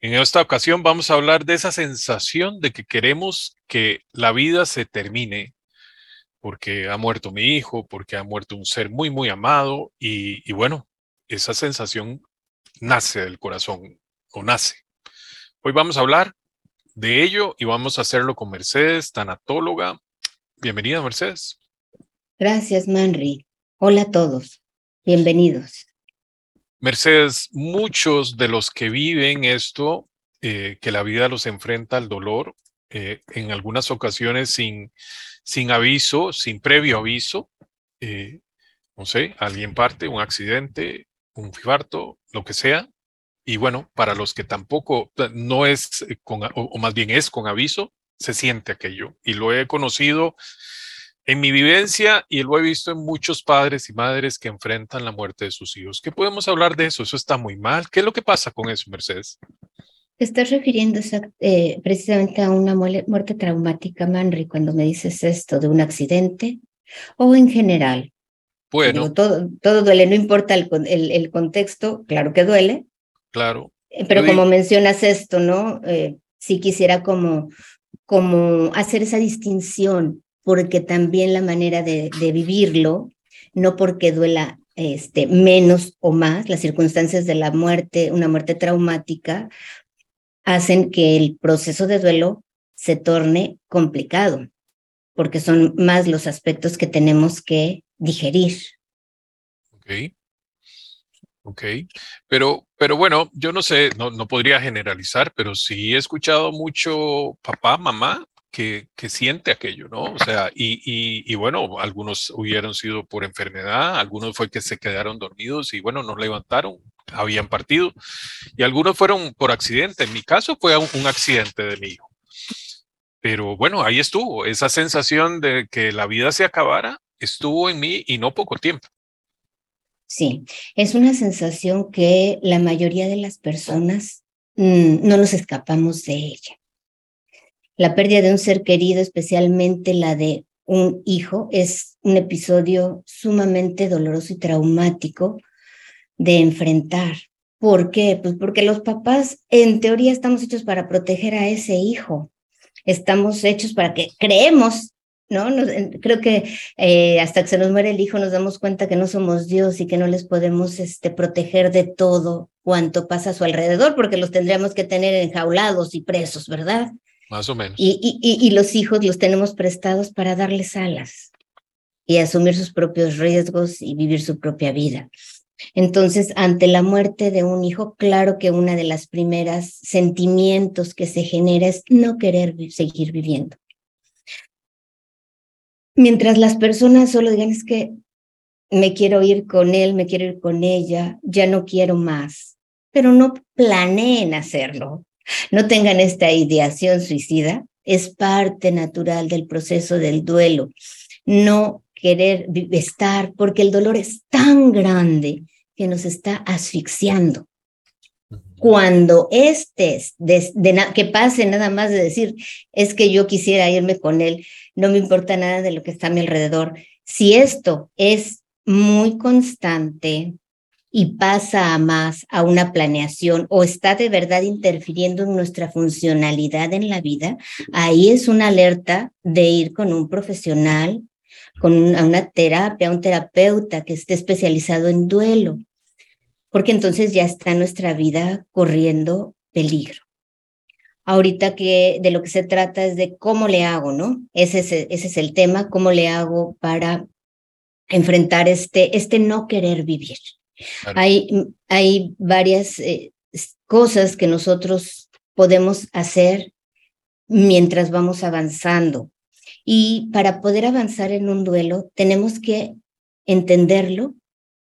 En esta ocasión vamos a hablar de esa sensación de que queremos que la vida se termine porque ha muerto mi hijo, porque ha muerto un ser muy, muy amado y, bueno, esa sensación nace del corazón o nace. Hoy vamos a hablar de ello y vamos a hacerlo con Mercedes, tanatóloga. Bienvenida, Mercedes. Gracias, Manri. Hola a todos. Bienvenidos. Mercedes, muchos de los que viven esto, eh, que la vida los enfrenta al dolor, eh, en algunas ocasiones sin, sin aviso, sin previo aviso, eh, no sé, alguien parte, un accidente, un fibarto, lo que sea. Y bueno, para los que tampoco, no es con, o más bien es con aviso, se siente aquello. Y lo he conocido en mi vivencia, y lo he visto en muchos padres y madres que enfrentan la muerte de sus hijos. ¿Qué podemos hablar de eso? Eso está muy mal. ¿Qué es lo que pasa con eso, Mercedes? Te estás refiriendo eh, precisamente a una muerte traumática, Manri, cuando me dices esto de un accidente o en general. Bueno. todo, todo duele, no importa el, el, contexto, claro que duele. Claro. Eh, pero como mencionas esto, ¿no? Eh, sí quisiera como, como hacer esa distinción porque también la manera de, vivirlo, no porque duela este, menos o más, las circunstancias de la muerte, una muerte traumática, hacen que el proceso de duelo se torne complicado, porque son más los aspectos que tenemos que digerir. Ok. Ok, pero, pero bueno, yo no sé, no, no podría generalizar, pero sí he escuchado mucho papá, mamá que, siente aquello, ¿no? O sea, y, y, bueno, algunos hubieron sido por enfermedad, algunos fue que se quedaron dormidos y bueno, nos levantaron, habían partido, y algunos fueron por accidente. En mi caso fue un, accidente de mi hijo. Pero bueno, ahí estuvo, esa sensación de que la vida se acabara estuvo en mí y no poco tiempo. Sí, es una sensación que la mayoría de las personas mm, no nos escapamos de ella. La pérdida de un ser querido, especialmente la de un hijo, es un episodio sumamente doloroso y traumático de enfrentar. ¿Por qué? Pues porque los papás en teoría estamos hechos para proteger a ese hijo. Estamos hechos para que creemos, ¿no? creo que eh, hasta que se nos muere el hijo nos damos cuenta que no somos Dios y que no les podemos este, proteger de todo cuanto pasa a su alrededor, porque los tendríamos que tener enjaulados y presos, ¿verdad? Más o menos. Y, los hijos los tenemos prestados para darles alas y asumir sus propios riesgos y vivir su propia vida. Entonces, ante la muerte de un hijo, claro que una de las primeras sentimientos que se genera es no querer seguir viviendo. Mientras las personas solo digan es que me quiero ir con él, me quiero ir con ella, ya no quiero más, pero no planeen hacerlo. No tengan esta ideación suicida, es parte natural del proceso del duelo. No querer estar porque el dolor es tan grande que nos está asfixiando. Cuando este, que pase nada más de decir, es que yo quisiera irme con él, no me importa nada de lo que está a mi alrededor. Si esto es muy constante, y pasa a más a una planeación o está de verdad interfiriendo en nuestra funcionalidad en la vida, ahí es una alerta de ir con un profesional, con una, terapia, un terapeuta que esté especializado en duelo, porque entonces ya está nuestra vida corriendo peligro. Ahorita que de lo que se trata es de cómo le hago, ¿no? Ese es, ese es el tema, cómo le hago para enfrentar este, este no querer vivir. Hay, hay varias eh, cosas que nosotros podemos hacer mientras vamos avanzando. Y para poder avanzar en un duelo, tenemos que entenderlo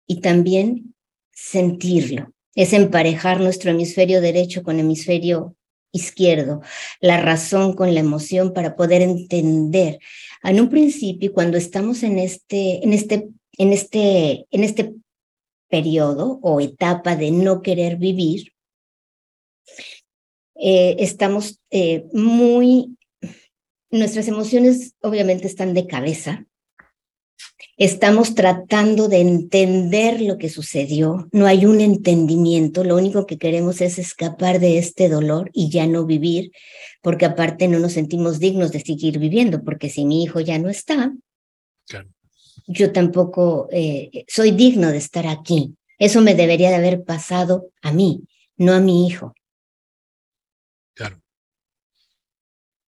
y también sentirlo. Es emparejar nuestro hemisferio derecho con hemisferio izquierdo, la razón con la emoción para poder entender. En un principio, cuando estamos en este, en este, en este, en este periodo o etapa de no querer vivir, eh, estamos eh, muy, nuestras emociones obviamente están de cabeza Estamos tratando de entender lo que sucedió. No hay un entendimiento. Lo único que queremos es escapar de este dolor y ya no vivir, porque aparte no nos sentimos dignos de seguir viviendo, porque si mi hijo ya no está, yo tampoco eh, soy digno de estar aquí. Eso me debería de haber pasado a mí, no a mi hijo. Claro.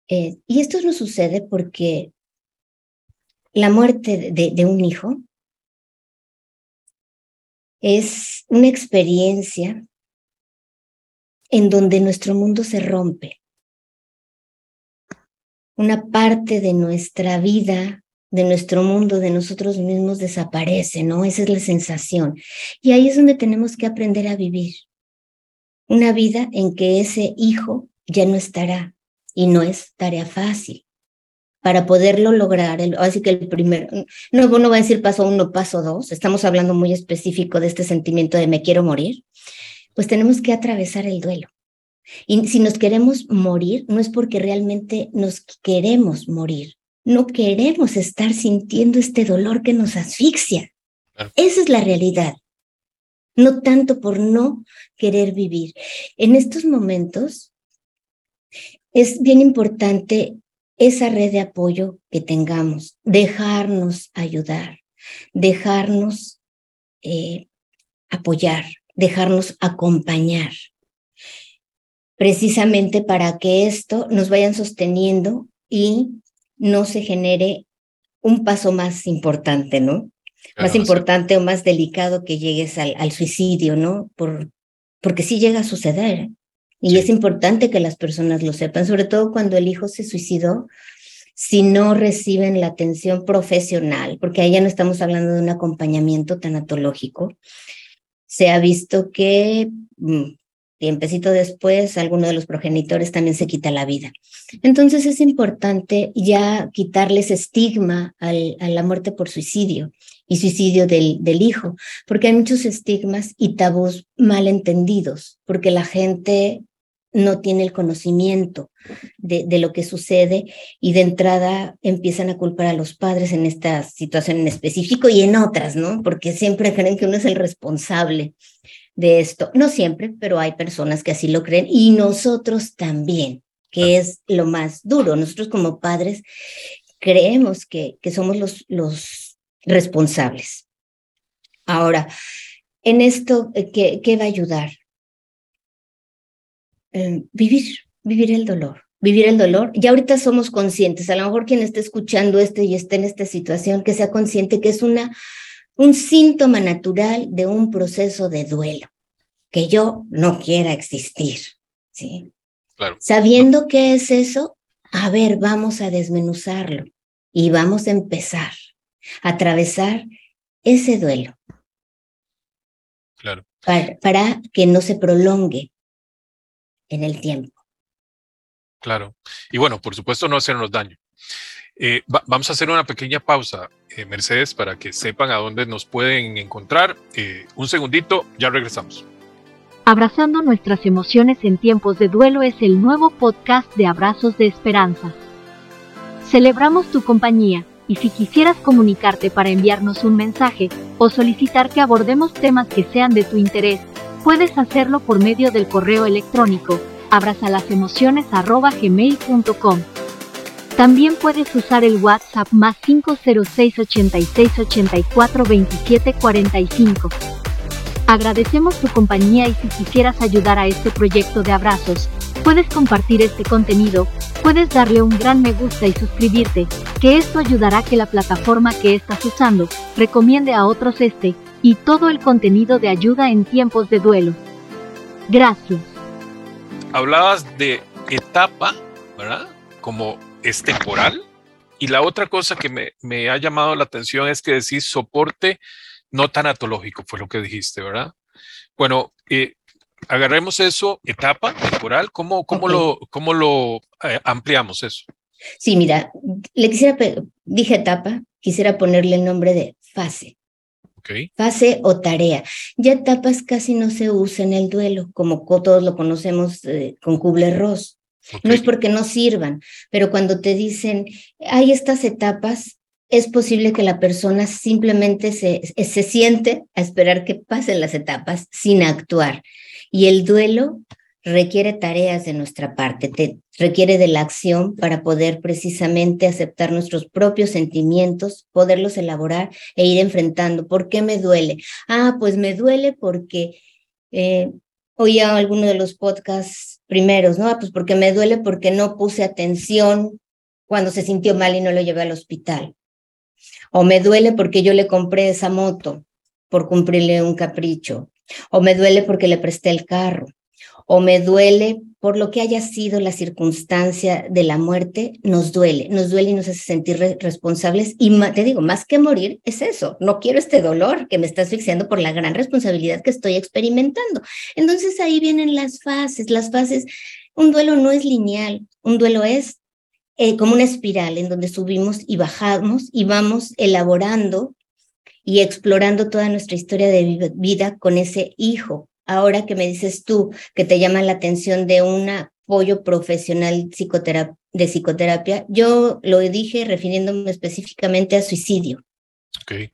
Eh, y esto no sucede porque la muerte de, un hijo es una experiencia en donde nuestro mundo se rompe. Una parte de nuestra vida, de nuestro mundo, de nosotros mismos desaparece, ¿no? Esa es la sensación. Y ahí es donde tenemos que aprender a vivir. Una vida en que ese hijo ya no estará y no es tarea fácil para poderlo lograr, así que el primer, no, no va a decir paso uno, paso dos, estamos hablando muy específico de este sentimiento de me quiero morir, pues tenemos que atravesar el duelo. Y si nos queremos morir, no es porque realmente nos queremos morir, no queremos estar sintiendo este dolor que nos asfixia. Esa es la realidad, no tanto por no querer vivir. En estos momentos es bien importante esa red de apoyo que tengamos, dejarnos ayudar, dejarnos eh, apoyar, dejarnos acompañar, precisamente para que esto nos vayan sosteniendo y no se genere un paso más importante, ¿no? más importante o más delicado que llegues al, al suicidio, ¿no? Por, porque sí llega a suceder. Y es importante que las personas lo sepan, sobre todo cuando el hijo se suicidó, si no reciben la atención profesional, porque ahí ya no estamos hablando de un acompañamiento tanatológico. Se ha visto que mm, tiempecito después alguno de los progenitores también se quita la vida. Entonces es importante ya quitarles estigma al, a la muerte por suicidio y suicidio del, del hijo, porque hay muchos estigmas y tabús mal entendidos, porque la gente no tiene el conocimiento de, de, lo que sucede y de entrada empiezan a culpar a los padres en esta situación en específico y en otras, ¿no? Porque siempre creen que uno es el responsable de esto. No siempre, pero hay personas que así lo creen y nosotros también, que es lo más duro. Nosotros como padres creemos que, que somos los, los responsables. Ahora, en esto, eh, ¿qué, qué va a ayudar? Eh, vivir, vivir el dolor, vivir el dolor. Ya ahorita somos conscientes, a lo mejor quien esté escuchando esto y esté en esta situación, que sea consciente que es una, un síntoma natural de un proceso de duelo, que yo no quiera existir, ¿sí? Claro. Sabiendo qué es eso, a ver, vamos a desmenuzarlo y vamos a empezar a atravesar ese duelo. Claro. para que no se prolongue, en el tiempo. Claro. Y bueno, por supuesto, no hacernos daño. Eh, vamos a hacer una pequeña pausa, eh, Mercedes, para que sepan a dónde nos pueden encontrar. Eh, un segundito, ya regresamos. Abrazando nuestras emociones en tiempos de duelo es el nuevo podcast de Abrazos de Esperanza. Celebramos tu compañía y si quisieras comunicarte para enviarnos un mensaje o solicitar que abordemos temas que sean de tu interés, Puedes hacerlo por medio del correo electrónico abrazalasemociones.gmail.com. También puedes usar el WhatsApp más 506 86 84 27 45. Agradecemos tu compañía y si quisieras ayudar a este proyecto de abrazos, puedes compartir este contenido, puedes darle un gran me gusta y suscribirte, que esto ayudará a que la plataforma que estás usando recomiende a otros este y todo el contenido de ayuda en tiempos de duelo. Gracias. Hablabas de etapa, ¿verdad? Como es temporal. Y la otra cosa que me, me ha llamado la atención es que decís soporte no tanatológico, fue lo que dijiste, ¿verdad? Bueno, eh, agarremos eso, etapa temporal, ¿cómo, cómo lo, cómo lo eh, ampliamos eso? Sí, mira, le quisiera, dije etapa, quisiera ponerle el nombre de fase. Fase o tarea. Ya etapas casi no se usa en el duelo, como todos lo conocemos eh, con Kubler-Ross. No es porque no sirvan, pero cuando te dicen, hay estas etapas, es posible que la persona simplemente se, se siente a esperar que pasen las etapas sin actuar. Y el duelo requiere tareas de nuestra parte, te, requiere de la acción para poder precisamente aceptar nuestros propios sentimientos, poderlos elaborar e ir enfrentando. ¿Por qué me duele? Ah, pues me duele porque eh, oía alguno de los podcasts primeros, ¿no? Ah, pues porque me duele porque no puse atención cuando se sintió mal y no lo llevé al hospital. O me duele porque yo le compré esa moto por cumplirle un capricho. O me duele porque le presté el carro o me duele por lo que haya sido la circunstancia de la muerte, nos duele, nos duele y nos hace sentir responsables. Y te digo, más que morir, es eso, no quiero este dolor que me está asfixiando por la gran responsabilidad que estoy experimentando. Entonces ahí vienen las fases, las fases, un duelo no es lineal, un duelo es eh, como una espiral en donde subimos y bajamos y vamos elaborando y explorando toda nuestra historia de vida con ese hijo, ahora que me dices tú que te llama la atención de un apoyo profesional de psicoterapia, yo lo dije refiriéndome específicamente a suicidio. Ok.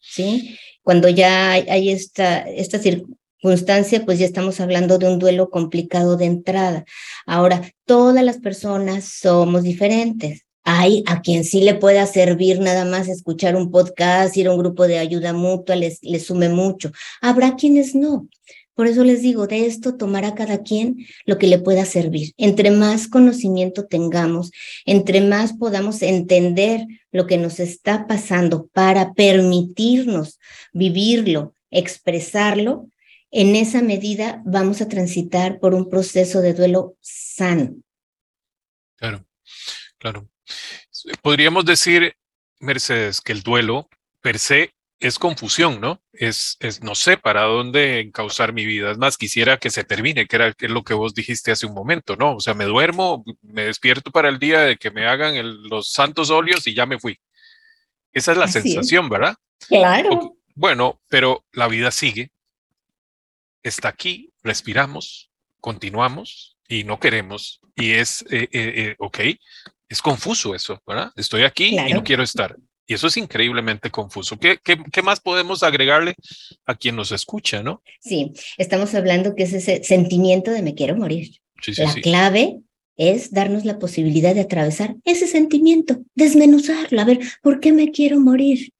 ¿Sí? Cuando ya hay, esta, esta circunstancia, pues ya estamos hablando de un duelo complicado de entrada. Ahora, todas las personas somos diferentes. Hay a quien sí le pueda servir nada más escuchar un podcast, ir a un grupo de ayuda mutua, les, les sume mucho. Habrá quienes no. Por eso les digo, de esto tomará cada quien lo que le pueda servir. Entre más conocimiento tengamos, entre más podamos entender lo que nos está pasando para permitirnos vivirlo, expresarlo, en esa medida vamos a transitar por un proceso de duelo sano. Claro, claro. Podríamos decir, Mercedes, que el duelo per se es confusión, ¿no? Es, es, no sé para dónde encauzar mi vida. Es más, quisiera que se termine, que era lo que vos dijiste hace un momento, ¿no? O sea, me duermo, me despierto para el día de que me hagan los santos óleos y ya me fui. Esa es la sensación, ¿verdad? Claro. bueno, pero la vida sigue. Está aquí, respiramos, continuamos y no queremos. Y es, eh, eh, eh, ok, es confuso eso, ¿verdad? Estoy aquí y no quiero estar. Y eso es increíblemente confuso. ¿Qué, qué, más podemos agregarle a quien nos escucha, no? Sí, estamos hablando que es ese sentimiento de me quiero morir. la clave es darnos la posibilidad de atravesar ese sentimiento, desmenuzarlo, a ver, ¿por qué me quiero morir?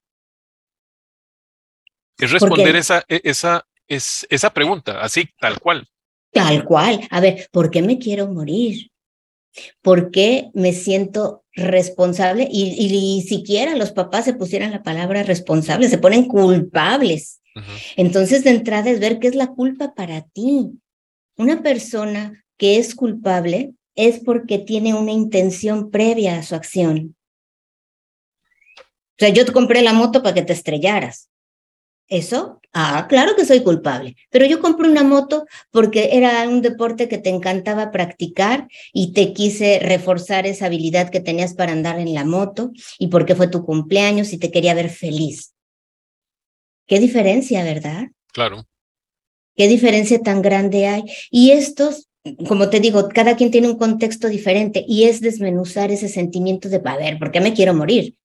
Es responder esa, e, esa, es, esa pregunta, así, tal cual. Tal cual. A ver, ¿por qué me quiero morir? ¿Por qué me siento responsable? Y, y, siquiera los papás se pusieran la palabra responsable, se ponen culpables. Entonces, de entrada es ver qué es la culpa para ti. Una persona que es culpable es porque tiene una intención previa a su acción. O sea, yo te compré la moto para que te estrellaras. ¿Eso? Ah, claro que soy culpable, pero yo compré una moto porque era un deporte que te encantaba practicar y te quise reforzar esa habilidad que tenías para andar en la moto y porque fue tu cumpleaños y te quería ver feliz. Qué diferencia, ¿verdad? Claro. Qué diferencia tan grande hay. Y estos, como te digo, cada quien tiene un contexto diferente y es desmenuzar ese sentimiento de, a ver, ¿por qué me quiero morir?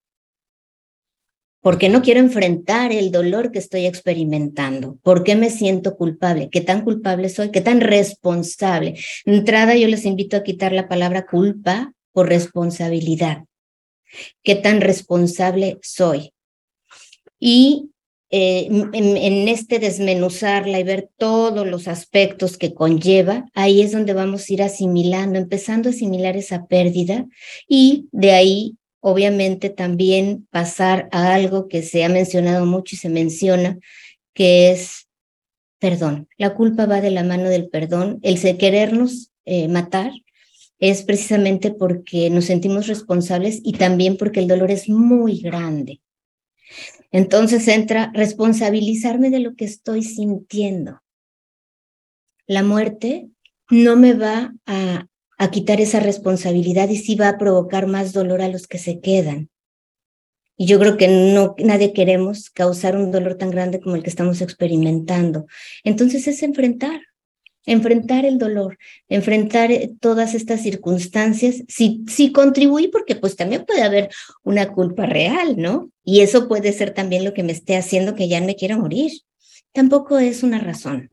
Porque no quiero enfrentar el dolor que estoy experimentando. ¿Por qué me siento culpable? ¿Qué tan culpable soy? ¿Qué tan responsable? Entrada, yo les invito a quitar la palabra culpa por responsabilidad. ¿Qué tan responsable soy? Y eh, en, este desmenuzarla y ver todos los aspectos que conlleva, ahí es donde vamos a ir asimilando, empezando a asimilar esa pérdida y de ahí obviamente también pasar a algo que se ha mencionado mucho y se menciona, que es perdón. La culpa va de la mano del perdón. El querernos eh, matar es precisamente porque nos sentimos responsables y también porque el dolor es muy grande. Entonces entra responsabilizarme de lo que estoy sintiendo. La muerte no me va a a quitar esa responsabilidad y sí va a provocar más dolor a los que se quedan. Y yo creo que no, nadie queremos causar un dolor tan grande como el que estamos experimentando. Entonces es enfrentar, enfrentar el dolor, enfrentar eh, todas estas circunstancias, si, si contribuí, porque pues también puede haber una culpa real, ¿no? Y eso puede ser también lo que me esté haciendo que ya me quiera morir. Tampoco es una razón.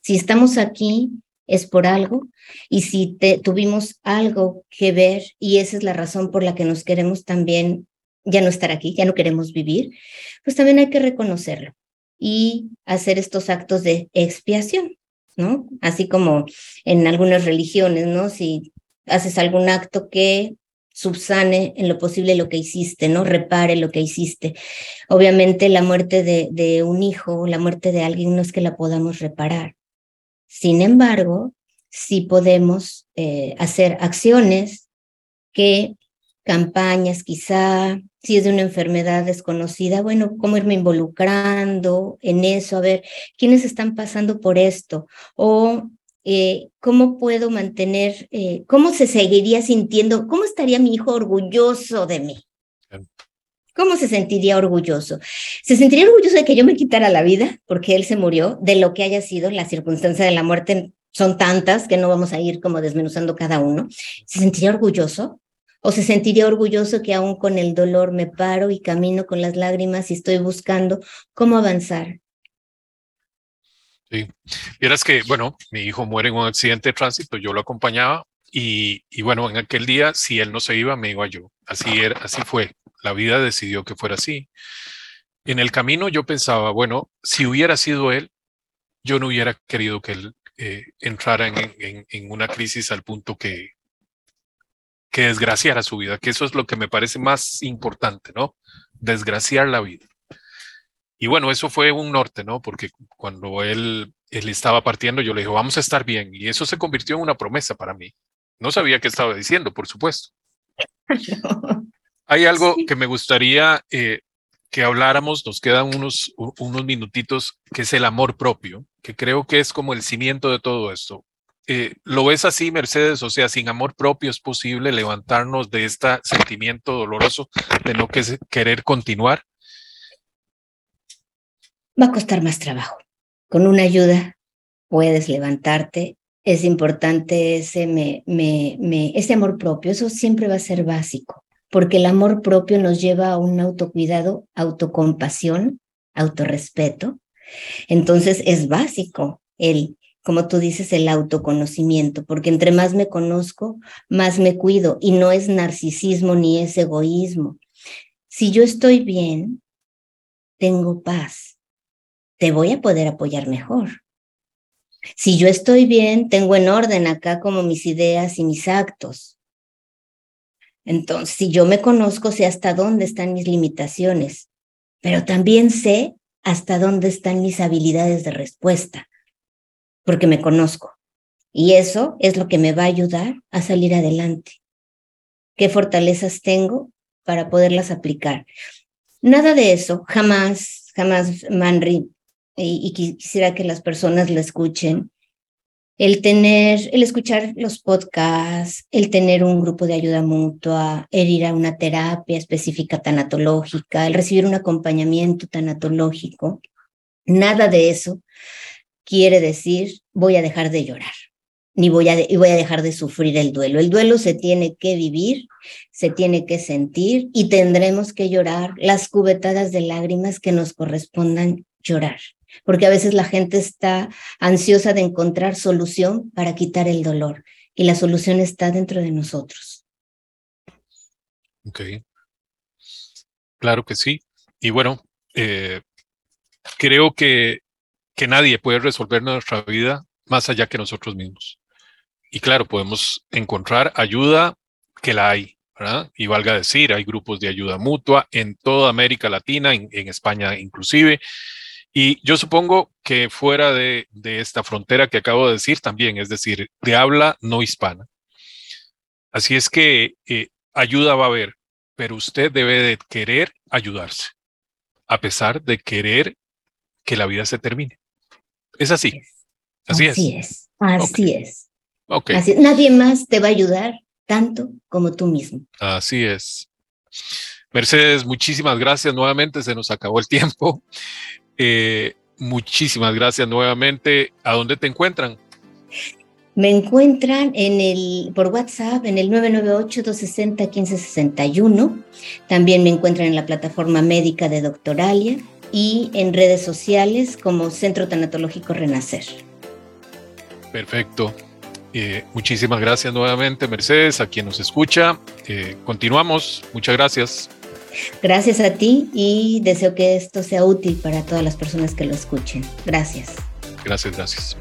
Si estamos aquí es por algo y si tuvimos algo que ver y esa es la razón por la que nos queremos también ya no estar aquí, ya no queremos vivir, pues también hay que reconocerlo y hacer estos actos de expiación. ¿no? Así como en algunas religiones, ¿no? Si haces algún acto que subsane en lo posible lo que hiciste, ¿no? Repare lo que hiciste. Obviamente la muerte de, de un hijo, la muerte de alguien no es que la podamos reparar. Sin embargo, sí podemos eh, hacer acciones que campañas quizá, si es de una enfermedad desconocida, bueno, cómo irme involucrando en eso, a ver, quiénes están pasando por esto, o eh, cómo puedo mantener, eh, cómo se seguiría sintiendo, cómo estaría mi hijo orgulloso de mí. ¿Cómo se sentiría orgulloso? ¿Se sentiría orgulloso de que yo me quitara la vida porque él se murió, de lo que haya sido la circunstancia de la muerte? Son tantas que no vamos a ir como desmenuzando cada uno. ¿Se sentiría orgulloso? o se sentiría orgulloso que aún con el dolor me paro y camino con las lágrimas y estoy buscando cómo avanzar. Sí, vieras que, bueno, mi hijo muere en un accidente de tránsito, yo lo acompañaba y, y, bueno, en aquel día, si él no se iba, me iba yo. Así, era, así fue, la vida decidió que fuera así. En el camino yo pensaba, bueno, si hubiera sido él, yo no hubiera querido que él eh, entrara en, una crisis al punto que, que desgraciara su vida, que eso es lo que me parece más importante, ¿no? Desgraciar la vida. Y bueno, eso fue un norte, ¿no? Porque cuando él, él estaba partiendo, yo le dije, vamos a estar bien. Y eso se convirtió en una promesa para mí. No sabía qué estaba diciendo, por supuesto. Hay algo que me gustaría eh, que habláramos, nos quedan unos, unos minutitos, que es el amor propio, que creo que es como el cimiento de todo esto. Eh, ¿Lo ves así, Mercedes? O sea, sin amor propio es posible levantarnos de este sentimiento doloroso de no querer continuar. Va a costar más trabajo. Con una ayuda puedes levantarte. Es importante ese, me, me, me, ese amor propio. Eso siempre va a ser básico, porque el amor propio nos lleva a un autocuidado, autocompasión, autorrespeto. Entonces es básico el como tú dices, el autoconocimiento, porque entre más me conozco, más me cuido y no es narcisismo ni es egoísmo. Si yo estoy bien, tengo paz, te voy a poder apoyar mejor. Si yo estoy bien, tengo en orden acá como mis ideas y mis actos. Entonces, si yo me conozco, sé hasta dónde están mis limitaciones, pero también sé hasta dónde están mis habilidades de respuesta porque me conozco. Y eso es lo que me va a ayudar a salir adelante. ¿Qué fortalezas tengo para poderlas aplicar? Nada de eso, jamás, jamás, Manri, y, quisiera que las personas lo escuchen. El tener, el escuchar los podcasts, el tener un grupo de ayuda mutua, el ir a una terapia específica tanatológica, el recibir un acompañamiento tanatológico, nada de eso quiere decir voy a dejar de llorar, ni voy a, voy a dejar de sufrir el duelo. El duelo se tiene que vivir, se tiene que sentir y tendremos que llorar las cubetadas de lágrimas que nos correspondan llorar, porque a veces la gente está ansiosa de encontrar solución para quitar el dolor y la solución está dentro de nosotros. Ok. Claro que sí. Y bueno, eh, creo que que nadie puede resolver nuestra vida más allá que nosotros mismos. Y claro, podemos encontrar ayuda que la hay. Y valga decir, hay grupos de ayuda mutua en toda América Latina, en, España inclusive. Y yo supongo que fuera de, esta frontera que acabo de decir también, es decir, de habla no hispana. Así es que eh, ayuda va a haber, pero usted debe de querer ayudarse, a pesar de querer que la vida se termine. Es así. Así, así es. Así es. Así Nadie más te va a ayudar tanto como tú mismo. Así es. Mercedes, muchísimas gracias nuevamente. Se nos acabó el tiempo. Eh, muchísimas gracias nuevamente. ¿A dónde te encuentran? Me encuentran en el, por WhatsApp en el 998-260-1561. También me encuentran en la plataforma médica de Doctoralia y en redes sociales como Centro Tanatológico Renacer. Perfecto. Eh, muchísimas gracias nuevamente, Mercedes, a quien nos escucha. Eh, continuamos. Muchas gracias. Gracias a ti y deseo que esto sea útil para todas las personas que lo escuchen. Gracias. Gracias, gracias.